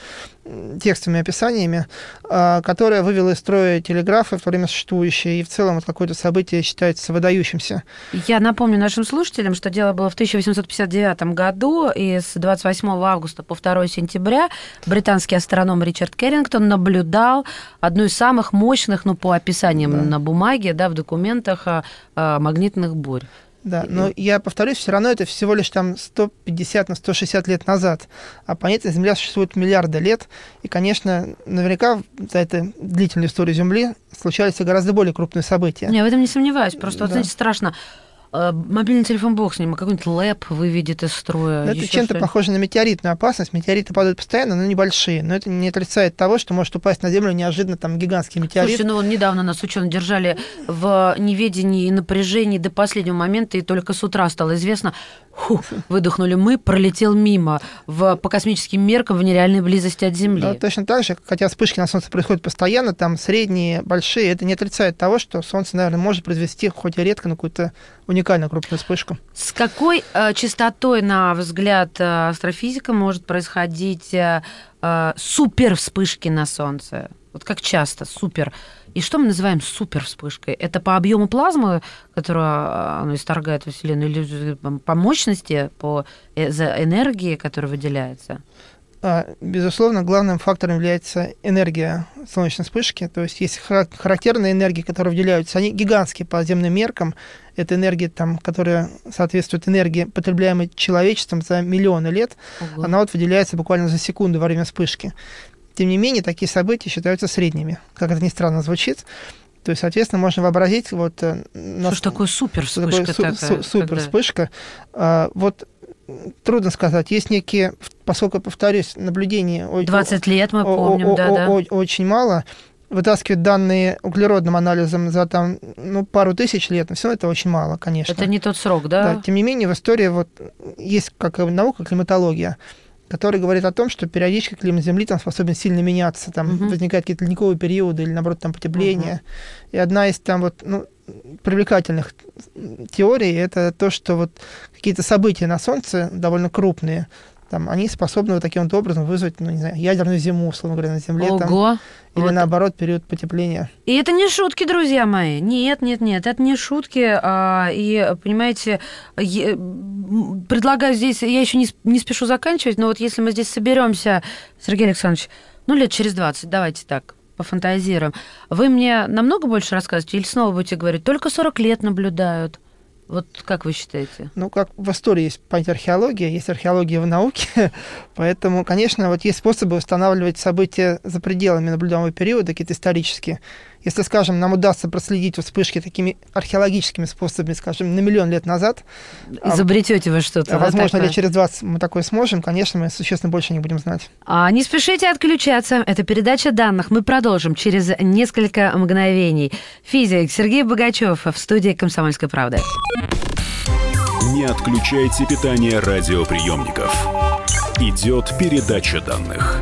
Speaker 3: текстовыми описаниями, а, которая вывела из строя телеграфы в то время существующие, и в целом вот какое-то событие считается выдающимся.
Speaker 2: Я напомню нашим слушателям, что дело было в 1859 году, и с 28 августа по 2 сентября британский астроном Ричард Керрингтон наблюдал одну из самых мощных, ну, по описаниям
Speaker 3: Да.
Speaker 2: на бумаге, да, в документах, а, а, магнитных бурь.
Speaker 3: Да, но я повторюсь, все равно это всего лишь там 150 на 160 лет назад. А планета Земля существует миллиарды лет. И, конечно, наверняка за эту длительную историю Земли случались гораздо более крупные события.
Speaker 2: Я в этом не сомневаюсь. Просто, вот,
Speaker 3: Да.
Speaker 2: знаете, страшно. Э, Мобильный телефон бог с ним, а какой-нибудь лэп выведет из строя.
Speaker 3: Но это чем-то похоже на метеоритную опасность. Метеориты падают постоянно, но небольшие. Но это не отрицает того, что может упасть на Землю неожиданно там гигантский метеорит.
Speaker 2: Слушайте, ну вот недавно нас ученые держали в неведении и напряжении до последнего момента, и только с утра стало известно, фу, выдохнули мы, пролетел мимо в, по космическим меркам в нереальной близости от Земли.
Speaker 3: Но точно так же, хотя вспышки на Солнце происходят постоянно, там средние, большие, это не отрицает того, что Солнце, наверное, может произвести хоть и редко, но какую-то уникальную крупную вспышку.
Speaker 2: С какой э, частотой, на взгляд э, астрофизика, может происходить э, э, супер вспышки на Солнце? Вот как часто супер? И что мы называем супер вспышкой? Это по объему плазмы, которую э, оно исторгает во Вселенную, или э, по мощности, по э, энергии, которая выделяется?
Speaker 3: А, Безусловно, главным фактором является энергия солнечной вспышки. То есть есть хара- характерные энергии, которые выделяются. Они гигантские по земным меркам. Это энергия, там, которая соответствует энергии, потребляемой человечеством за миллионы лет.
Speaker 2: Ого.
Speaker 3: Она вот выделяется буквально за секунду во время вспышки. Тем не менее, такие события считаются средними, как это ни странно звучит. То есть, соответственно, можно вообразить, вот... э,
Speaker 2: Что
Speaker 3: нас-
Speaker 2: ж такое супер
Speaker 3: что такое
Speaker 2: вспышка
Speaker 3: су- су- супер
Speaker 2: когда-
Speaker 3: вспышка. А, вот трудно сказать. Есть некие, поскольку, повторюсь, наблюдения... о-
Speaker 2: 20 лет мы
Speaker 3: о- о-
Speaker 2: помним,
Speaker 3: о-
Speaker 2: да,
Speaker 3: о-
Speaker 2: да.
Speaker 3: о- очень мало. Вытаскивают данные углеродным анализом за там, ну, пару тысяч лет, но все равно это очень мало, конечно.
Speaker 2: Это не тот срок,
Speaker 3: Да,
Speaker 2: да?
Speaker 3: тем не менее, в истории вот есть как наука, климатология, которая говорит о том, что периодически климат Земли там способен сильно меняться, там
Speaker 2: Мгм.
Speaker 3: возникают какие-то ледниковые периоды или, наоборот, там потепление. И одна из там вот, ну, привлекательных теорий это то, что вот какие-то события на Солнце довольно крупные, там, они способны вот таким вот образом вызвать, ну, не знаю, ядерную зиму, условно говоря, на Земле, там,
Speaker 2: Ого.
Speaker 3: или
Speaker 2: Вот.
Speaker 3: наоборот, период потепления.
Speaker 2: И это не шутки, друзья мои. Нет, нет, нет, это не шутки. а, И, понимаете, предлагаю здесь, я еще не, не спешу заканчивать, но вот если мы здесь соберемся, Сергей Александрович, ну, лет через 20, давайте так, пофантазируем. Вы мне намного больше рассказываете или снова будете говорить, только 40 лет наблюдают? Вот как вы считаете?
Speaker 3: Ну, как в истории есть понятие археология, есть археология в науке, [LAUGHS] поэтому, конечно, вот есть способы устанавливать события за пределами наблюдаемого периода, какие-то исторические. Если, скажем, нам удастся проследить вспышки такими археологическими способами, скажем, на миллион лет назад, а-
Speaker 2: Изобретете вы что-то? да,
Speaker 3: возможно,
Speaker 2: такое?
Speaker 3: лет через 20 мы такое сможем, конечно, мы существенно больше не будем знать.
Speaker 2: А, не спешите отключаться. Это передача данных. Мы продолжим через несколько мгновений. Физик Сергей Богачев в студии «Комсомольской правды».
Speaker 1: Не отключайте питание радиоприемников. Идет передача данных.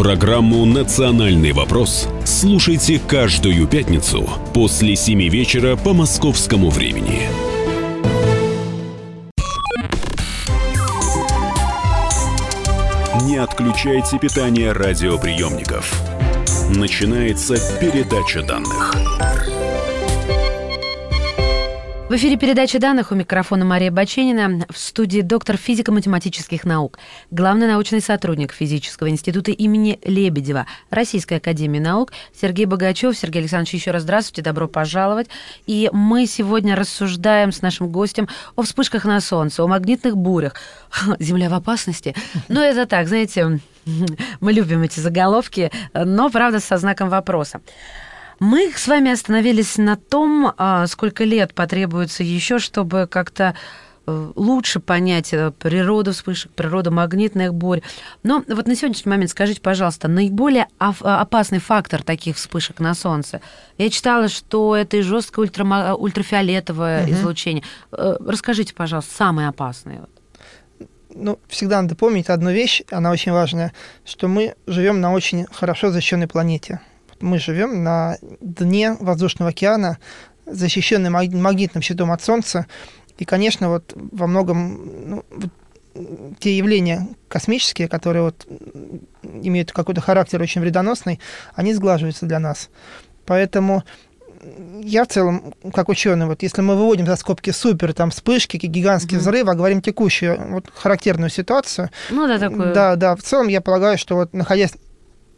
Speaker 1: Программу «Национальный вопрос» слушайте каждую пятницу после 7 вечера по московскому времени. Не отключайте питание радиоприемников. Начинается передача данных.
Speaker 2: В эфире передача данных у микрофона Мария Баченина. В студии доктор физико-математических наук, главный научный сотрудник Физического института имени Лебедева Российской академии наук Сергей Богачев. Сергей Александрович, еще раз здравствуйте, добро пожаловать. И мы сегодня рассуждаем с нашим гостем о вспышках на Солнце, о магнитных бурях. [LAUGHS] Земля в опасности. Но это так, знаете, [LAUGHS] мы любим эти заголовки, но, правда, со знаком вопроса. Мы с вами остановились на том, а, сколько лет потребуется еще, чтобы как-то э, лучше понять э, природу вспышек, природу магнитных бурь. Но вот на сегодняшний момент скажите, пожалуйста, наиболее опасный фактор таких вспышек на Солнце. Я читала, что это и жесткое ультра ультрафиолетовое угу. излучение. Э, расскажите, пожалуйста, самые опасные.
Speaker 3: Ну, всегда надо помнить одну вещь, она очень важная, что мы живем на очень хорошо защищенной планете мы живем на дне воздушного океана, защищенный магнитным щитом от Солнца. И, конечно, вот во многом ну, те явления космические, которые вот имеют какой-то характер очень вредоносный, они сглаживаются для нас. Поэтому я в целом, как ученый, вот если мы выводим за скобки супер, там вспышки, гигантские mm-hmm. взрывы, а говорим текущую, вот характерную ситуацию.
Speaker 2: Ну да, такое.
Speaker 3: Да, да, в целом я полагаю, что вот находясь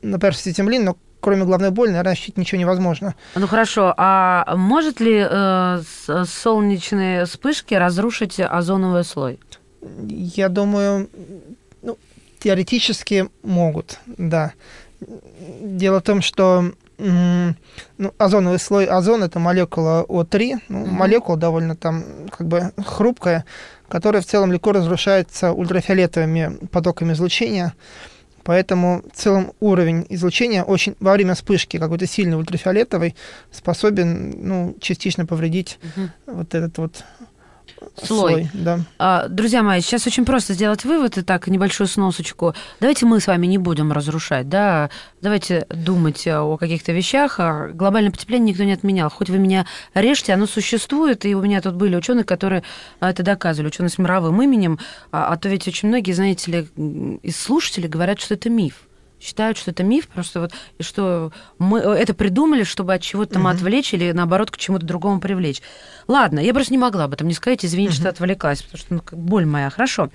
Speaker 3: на поверхности Земли, но кроме головной боли, наверное, ощутить ничего невозможно.
Speaker 2: Ну хорошо, а может ли э, солнечные вспышки разрушить озоновый слой?
Speaker 3: Я думаю, ну, теоретически могут, да. Дело в том, что ну, озоновый слой озон это молекула О3, ну, mm-hmm. молекула довольно там как бы хрупкая, которая в целом легко разрушается ультрафиолетовыми потоками излучения. Поэтому в целом уровень излучения очень во время вспышки какой-то сильный ультрафиолетовый способен ну, частично повредить угу. вот этот вот
Speaker 2: слой. слой
Speaker 3: да.
Speaker 2: а, друзья мои, сейчас очень просто сделать вывод и так небольшую сносочку. Давайте мы с вами не будем разрушать, да, давайте думать о каких-то вещах. А глобальное потепление никто не отменял. Хоть вы меня режьте, оно существует, и у меня тут были ученые, которые это доказывали, ученые с мировым именем, а, а то ведь очень многие, знаете ли, из слушателей говорят, что это миф считают, что это миф, просто вот, что мы это придумали, чтобы от чего-то там угу. отвлечь или, наоборот, к чему-то другому привлечь. Ладно, я просто не могла об этом не сказать, извините, угу. что отвлеклась, потому что ну, боль моя. Хорошо.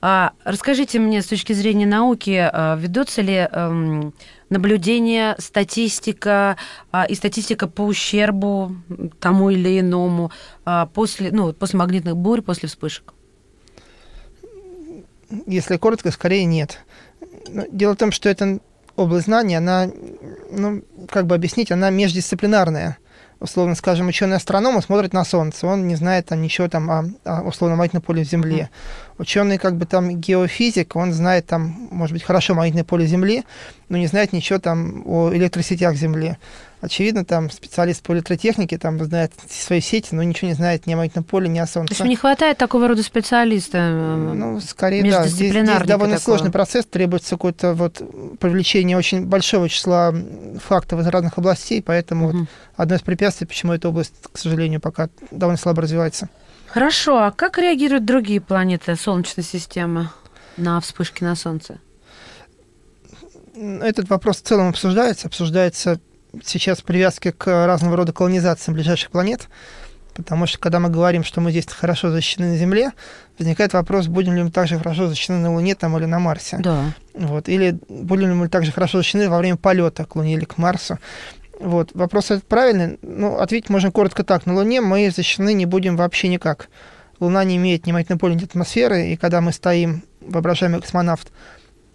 Speaker 2: А, расскажите мне с точки зрения науки, а, ведутся ли а, наблюдение, статистика а, и статистика по ущербу тому или иному а, после, ну, после магнитных бурь, после вспышек?
Speaker 3: Если коротко, скорее нет. Ну, дело в том, что эта область знания, она, ну, как бы объяснить, она междисциплинарная. Условно скажем, ученый астроном смотрит на Солнце, он не знает там ничего там о, о условно магнитном поле в Земле. Ученый как бы там геофизик, он знает там, может быть, хорошо магнитное поле Земли, но не знает ничего там о электросетях Земли. Очевидно, там специалист по электротехнике там знает свои сети, но ничего не знает ни о магнитном поле, ни о Солнце.
Speaker 2: То есть не хватает такого рода специалиста?
Speaker 3: Ну, скорее, да. Здесь, здесь довольно такого. сложный процесс, требуется какое-то вот привлечение очень большого числа фактов из разных областей, поэтому угу. вот одно из препятствий, почему эта область, к сожалению, пока довольно слабо развивается.
Speaker 2: Хорошо, а как реагируют другие планеты Солнечной системы на вспышки на Солнце?
Speaker 3: Этот вопрос в целом обсуждается. Обсуждается сейчас привязки к разного рода колонизациям ближайших планет, потому что когда мы говорим, что мы здесь хорошо защищены на Земле, возникает вопрос, будем ли мы также хорошо защищены на Луне там, или на Марсе.
Speaker 2: Да.
Speaker 3: Вот. Или будем ли мы также хорошо защищены во время полета к Луне или к Марсу. Вот. Вопрос этот правильный. Ну, ответить можно коротко так. На Луне мы защищены не будем вообще никак. Луна не имеет ни магнитной поля, ни атмосферы, и когда мы стоим, воображаемый космонавт,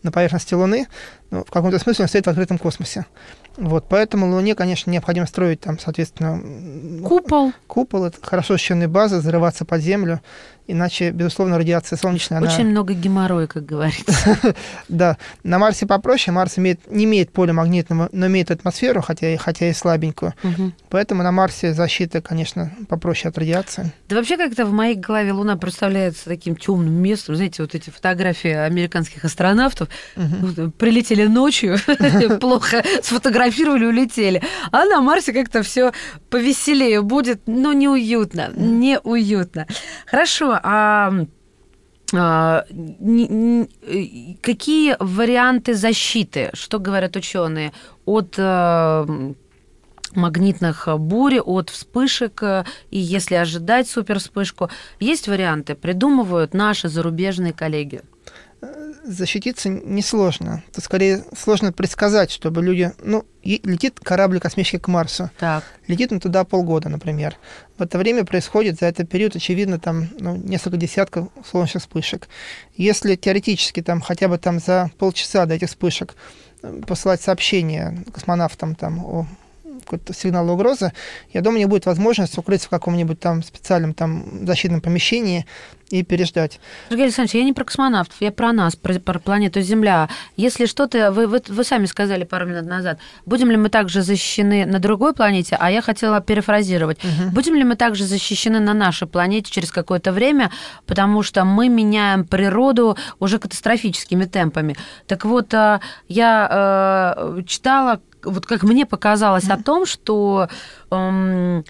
Speaker 3: на поверхности Луны, ну, в каком-то смысле он стоит в открытом космосе. Вот, поэтому Луне, конечно, необходимо строить там, соответственно,
Speaker 2: Купол.
Speaker 3: купол, это хорошо защищенные базы, зарываться под землю, иначе, безусловно, радиация солнечная, она...
Speaker 2: Очень много геморроя, как говорится. [LAUGHS]
Speaker 3: Да, на Марсе попроще. Марс имеет, не имеет поля магнитного, но имеет атмосферу, хотя, и- хотя и слабенькую. Поэтому на Марсе защита, конечно, попроще от радиации.
Speaker 2: Да вообще как-то в моей голове Луна представляется таким темным местом. Знаете, вот эти фотографии американских астронавтов прилетели ночью, [LAUGHS] плохо сфотографировали, улетели. А на Марсе как-то все повеселее будет, но неуютно, неуютно. Хорошо, а а, э, какие варианты защиты, что говорят ученые, от э, магнитных бурь, от вспышек, и если ожидать супервспышку, есть варианты, придумывают наши зарубежные коллеги.
Speaker 3: Защититься несложно. Тут скорее сложно предсказать, чтобы люди... Ну, летит корабль космический к Марсу.
Speaker 2: Так,
Speaker 3: Летит он туда полгода, например. В это время происходит за этот период, очевидно, там ну, несколько десятков солнечных вспышек. Если теоретически там хотя бы там за полчаса до этих вспышек э, посылать сообщение космонавтам там о какой-то сигнал угрозы, я думаю, не будет возможности укрыться в каком-нибудь там специальном там защитном помещении и переждать.
Speaker 2: Сергей Александрович, я не про космонавтов, я про нас, про, про планету Земля. Если что-то, вы, вы, вы сами сказали пару минут назад, будем ли мы также защищены на другой планете, а я хотела перефразировать, будем ли мы также защищены на нашей планете через какое-то время, потому что мы меняем природу уже катастрофическими темпами. Так вот, э, я э, читала, вот как мне показалось, о том, что... эм,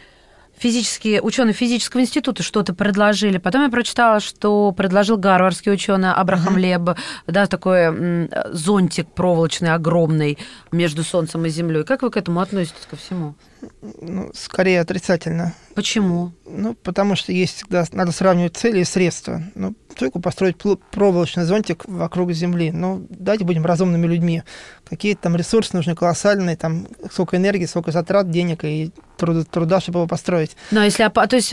Speaker 2: физические ученые физического института что-то предложили. Потом я прочитала, что предложил гарвардский ученый Абрахам Леб, да, такой зонтик проволочный огромный между Солнцем и Землей. Как вы к этому относитесь ко всему?
Speaker 3: Ну, скорее отрицательно.
Speaker 2: Почему?
Speaker 3: Ну, потому что есть всегда, надо сравнивать цели и средства. Ну, только построить проволочный зонтик вокруг Земли. Ну, давайте будем разумными людьми. Какие там ресурсы нужны колоссальные, там сколько энергии, сколько затрат, денег и труда, труда чтобы его построить.
Speaker 2: Но если, то есть,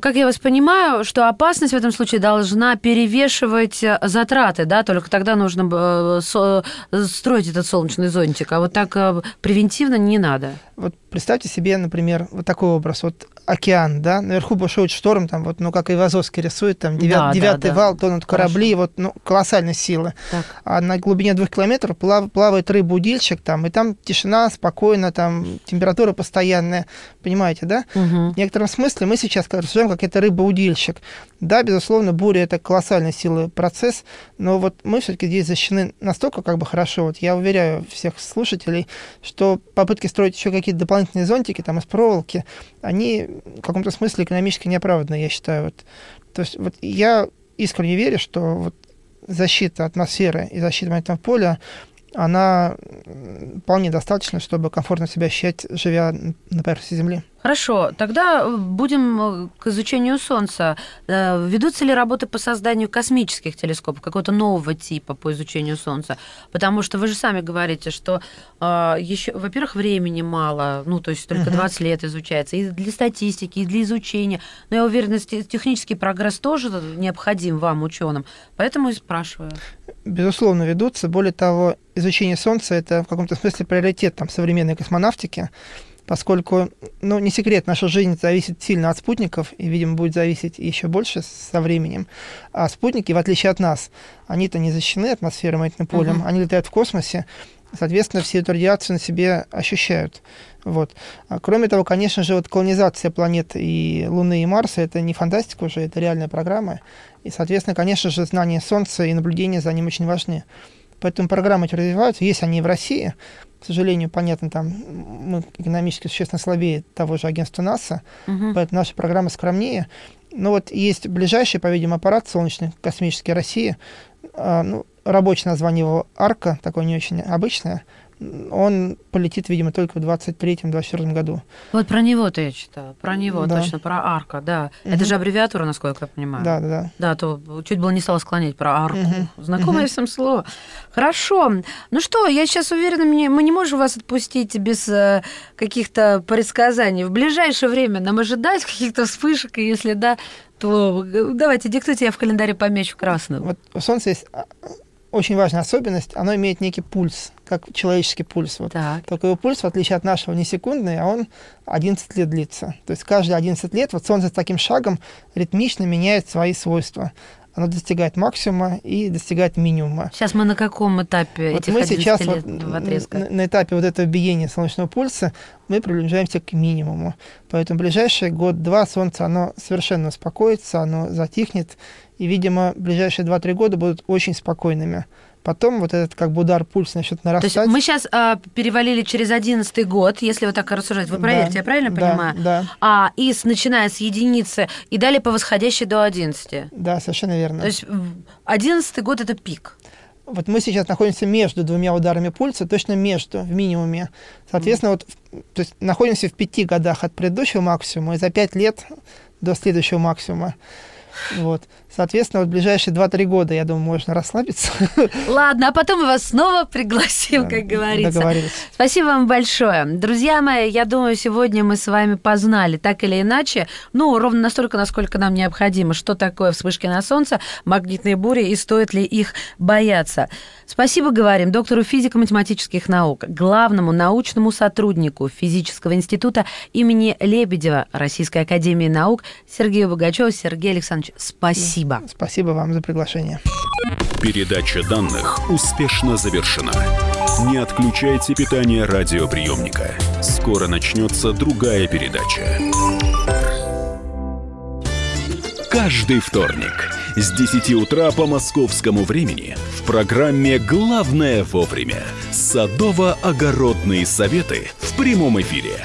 Speaker 2: как я вас понимаю, что опасность в этом случае должна перевешивать э, затраты, да, только тогда нужно э, со- строить этот солнечный зонтик, а вот так э, превентивно не надо.
Speaker 3: Вот представьте себе, например, вот такой образ. Вот океан, да, наверху бушует шторм, там вот, ну, как и Вазовский рисует, там девят-
Speaker 2: Да,
Speaker 3: девятый
Speaker 2: да.
Speaker 3: вал, тонут корабли, вот, ну, колоссальной силы.
Speaker 2: Так.
Speaker 3: А на глубине двух километров плав- плавает рыба-удильщик, там, и там тишина, спокойно, там, температура постоянная, понимаете, да?
Speaker 2: Мгм.
Speaker 3: В некотором смысле мы сейчас рассуждаем, как это рыба-удильщик. Да, безусловно, буря – это колоссальной силы процесс, но вот мы все-таки здесь защищены настолько как бы хорошо. Вот я уверяю всех слушателей, что попытки строить еще какие-то дополнительные зонтики там из проволоки, они в каком-то смысле экономически неоправданны, я считаю. Вот. То есть вот я искренне верю, что вот защита атмосферы и защита магнитного поля она вполне достаточно, чтобы комфортно себя ощущать, живя на поверхности Земли.
Speaker 2: Хорошо, тогда э, будем э, к изучению Солнца. Э, Ведутся ли работы по созданию космических телескопов, какого-то нового типа по изучению Солнца? Потому что вы же сами говорите, что еще, во-первых, времени мало, ну, то есть только
Speaker 3: Мгм.
Speaker 2: 20 лет изучается, и для статистики, и для изучения. Но я уверена, те- технический прогресс тоже необходим вам, ученым. Поэтому и спрашиваю.
Speaker 3: безусловно, ведутся. Более того, изучение Солнца – это в каком-то смысле приоритет там, современной космонавтики, поскольку, ну, не секрет, наша жизнь зависит сильно от спутников, и, видимо, будет зависеть еще больше со временем. А спутники, в отличие от нас, они-то не защищены атмосферой магнитным полем,
Speaker 2: Мгм.
Speaker 3: они летают в космосе, соответственно, всю эту радиацию на себе ощущают. Вот. А кроме того, конечно же, вот колонизация планет и Луны и Марса – это не фантастика уже, это реальная программа. И, соответственно, конечно же, знание Солнца и наблюдение за ним очень важны. Поэтому программы эти развиваются. Есть они и в России. К сожалению, понятно, там мы экономически существенно слабее того же агентства НАСА,
Speaker 2: Мгм.
Speaker 3: поэтому наша программа скромнее. Но вот есть ближайший, по-видимому, аппарат солнечный, космический России. А, ну, рабочее название его «Арка», такое не очень обычное. Он полетит, видимо, только в 23-24 году.
Speaker 2: Вот про него-то я читала, про него
Speaker 3: Да.
Speaker 2: точно, про Арка, да. Это
Speaker 3: Мгм.
Speaker 2: же аббревиатура, насколько я понимаю.
Speaker 3: Да, да, да.
Speaker 2: Да, то чуть было не стала склонять про арку.
Speaker 3: Мгм.
Speaker 2: Знакомое
Speaker 3: Мгм.
Speaker 2: всем слово. Хорошо. Ну что, я сейчас уверена, мне- мы не можем вас отпустить без э, каких-то предсказаний. В ближайшее время нам ожидать каких-то вспышек, и если да, то э, давайте диктуйте, я в календаре помечу красным.
Speaker 3: Вот у Солнца есть а, очень важная особенность, оно имеет некий пульс, как человеческий пульс. Вот.
Speaker 2: Так.
Speaker 3: Только его пульс, в отличие от нашего, не секундный, а он 11 лет длится. То есть каждые 11 лет вот Солнце с таким шагом ритмично меняет свои свойства. Оно достигает максимума и достигает минимума.
Speaker 2: Сейчас мы на каком этапе
Speaker 3: Вот
Speaker 2: этих
Speaker 3: мы
Speaker 2: 11
Speaker 3: сейчас
Speaker 2: лет
Speaker 3: вот
Speaker 2: отрезка?
Speaker 3: на, на этапе вот этого биения солнечного пульса мы приближаемся к минимуму. Поэтому в ближайший год-два Солнце, оно совершенно успокоится, оно затихнет, и, видимо, ближайшие 2-3 года будут очень спокойными. Потом вот этот как бы удар пульса начнет
Speaker 2: То есть
Speaker 3: нарастать.
Speaker 2: мы сейчас перевалили через одиннадцатый год, если вот так рассуждать. Вы проверьте,
Speaker 3: Да,
Speaker 2: я правильно
Speaker 3: да,
Speaker 2: понимаю?
Speaker 3: Да,
Speaker 2: А, и с, начиная с единицы и далее по восходящей до 11.
Speaker 3: да, совершенно верно.
Speaker 2: То есть одиннадцатый год это пик.
Speaker 3: Вот мы сейчас находимся между двумя ударами пульса, точно между, в минимуме. Соответственно, вот, в- то есть находимся в пяти годах от предыдущего максимума и за пять лет до следующего максимума. Вот. Соответственно, вот в ближайшие 2-3 года, я думаю, можно расслабиться. [LAUGHS]
Speaker 2: Ладно, а потом мы вас снова пригласим,
Speaker 3: Да,
Speaker 2: как говорится. Спасибо вам большое. Друзья мои, я думаю, сегодня мы с вами познали так или иначе, ну, ровно настолько, насколько нам необходимо, что такое вспышки на Солнце, магнитные бури и стоит ли их бояться. Спасибо, говорим, доктору физико-математических наук, главному научному сотруднику Физического института имени Лебедева Российской академии наук Сергею Богачеву. Сергей Александрович, спасибо.
Speaker 3: Спасибо вам за приглашение.
Speaker 1: Передача данных успешно завершена. Не отключайте питание радиоприемника. Скоро начнется другая передача. Каждый вторник с 10 утра по московскому времени в программе «Главное вовремя» садово-огородные советы в прямом эфире.